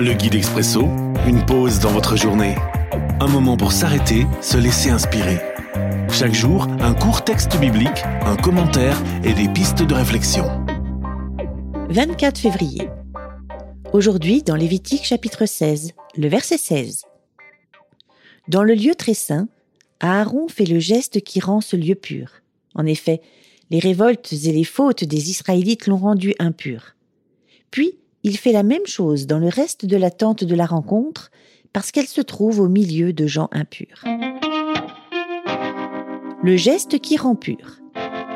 Le guide expresso, une pause dans votre journée. Un moment pour s'arrêter, se laisser inspirer. Chaque jour, un court texte biblique, un commentaire et des pistes de réflexion. 24 février. Aujourd'hui, dans Lévitique chapitre 16, le verset 16. Dans le lieu très saint, Aaron fait le geste qui rend ce lieu pur. En effet, les révoltes et les fautes des Israélites l'ont rendu impur. Puis, il fait la même chose dans le reste de la tente de la rencontre, parce qu'elle se trouve au milieu de gens impurs. Le geste qui rend pur.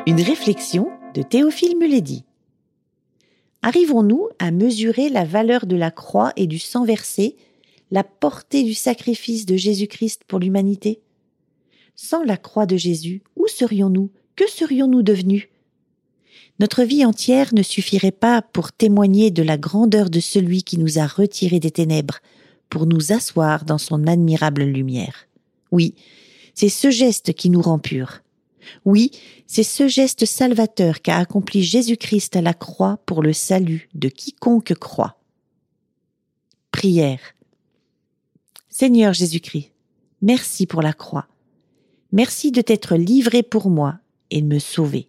Une réflexion de Théophile Muledi. Arrivons-nous à mesurer la valeur de la croix et du sang versé, la portée du sacrifice de Jésus-Christ pour l'humanité? Sans la croix de Jésus, où serions-nous? Que serions-nous devenus? Notre vie entière ne suffirait pas pour témoigner de la grandeur de celui qui nous a retirés des ténèbres, pour nous asseoir dans son admirable lumière. Oui, c'est ce geste qui nous rend purs. Oui, c'est ce geste salvateur qu'a accompli Jésus-Christ à la croix pour le salut de quiconque croit. Prière. Seigneur Jésus-Christ, merci pour la croix. Merci de t'être livré pour moi et de me sauver.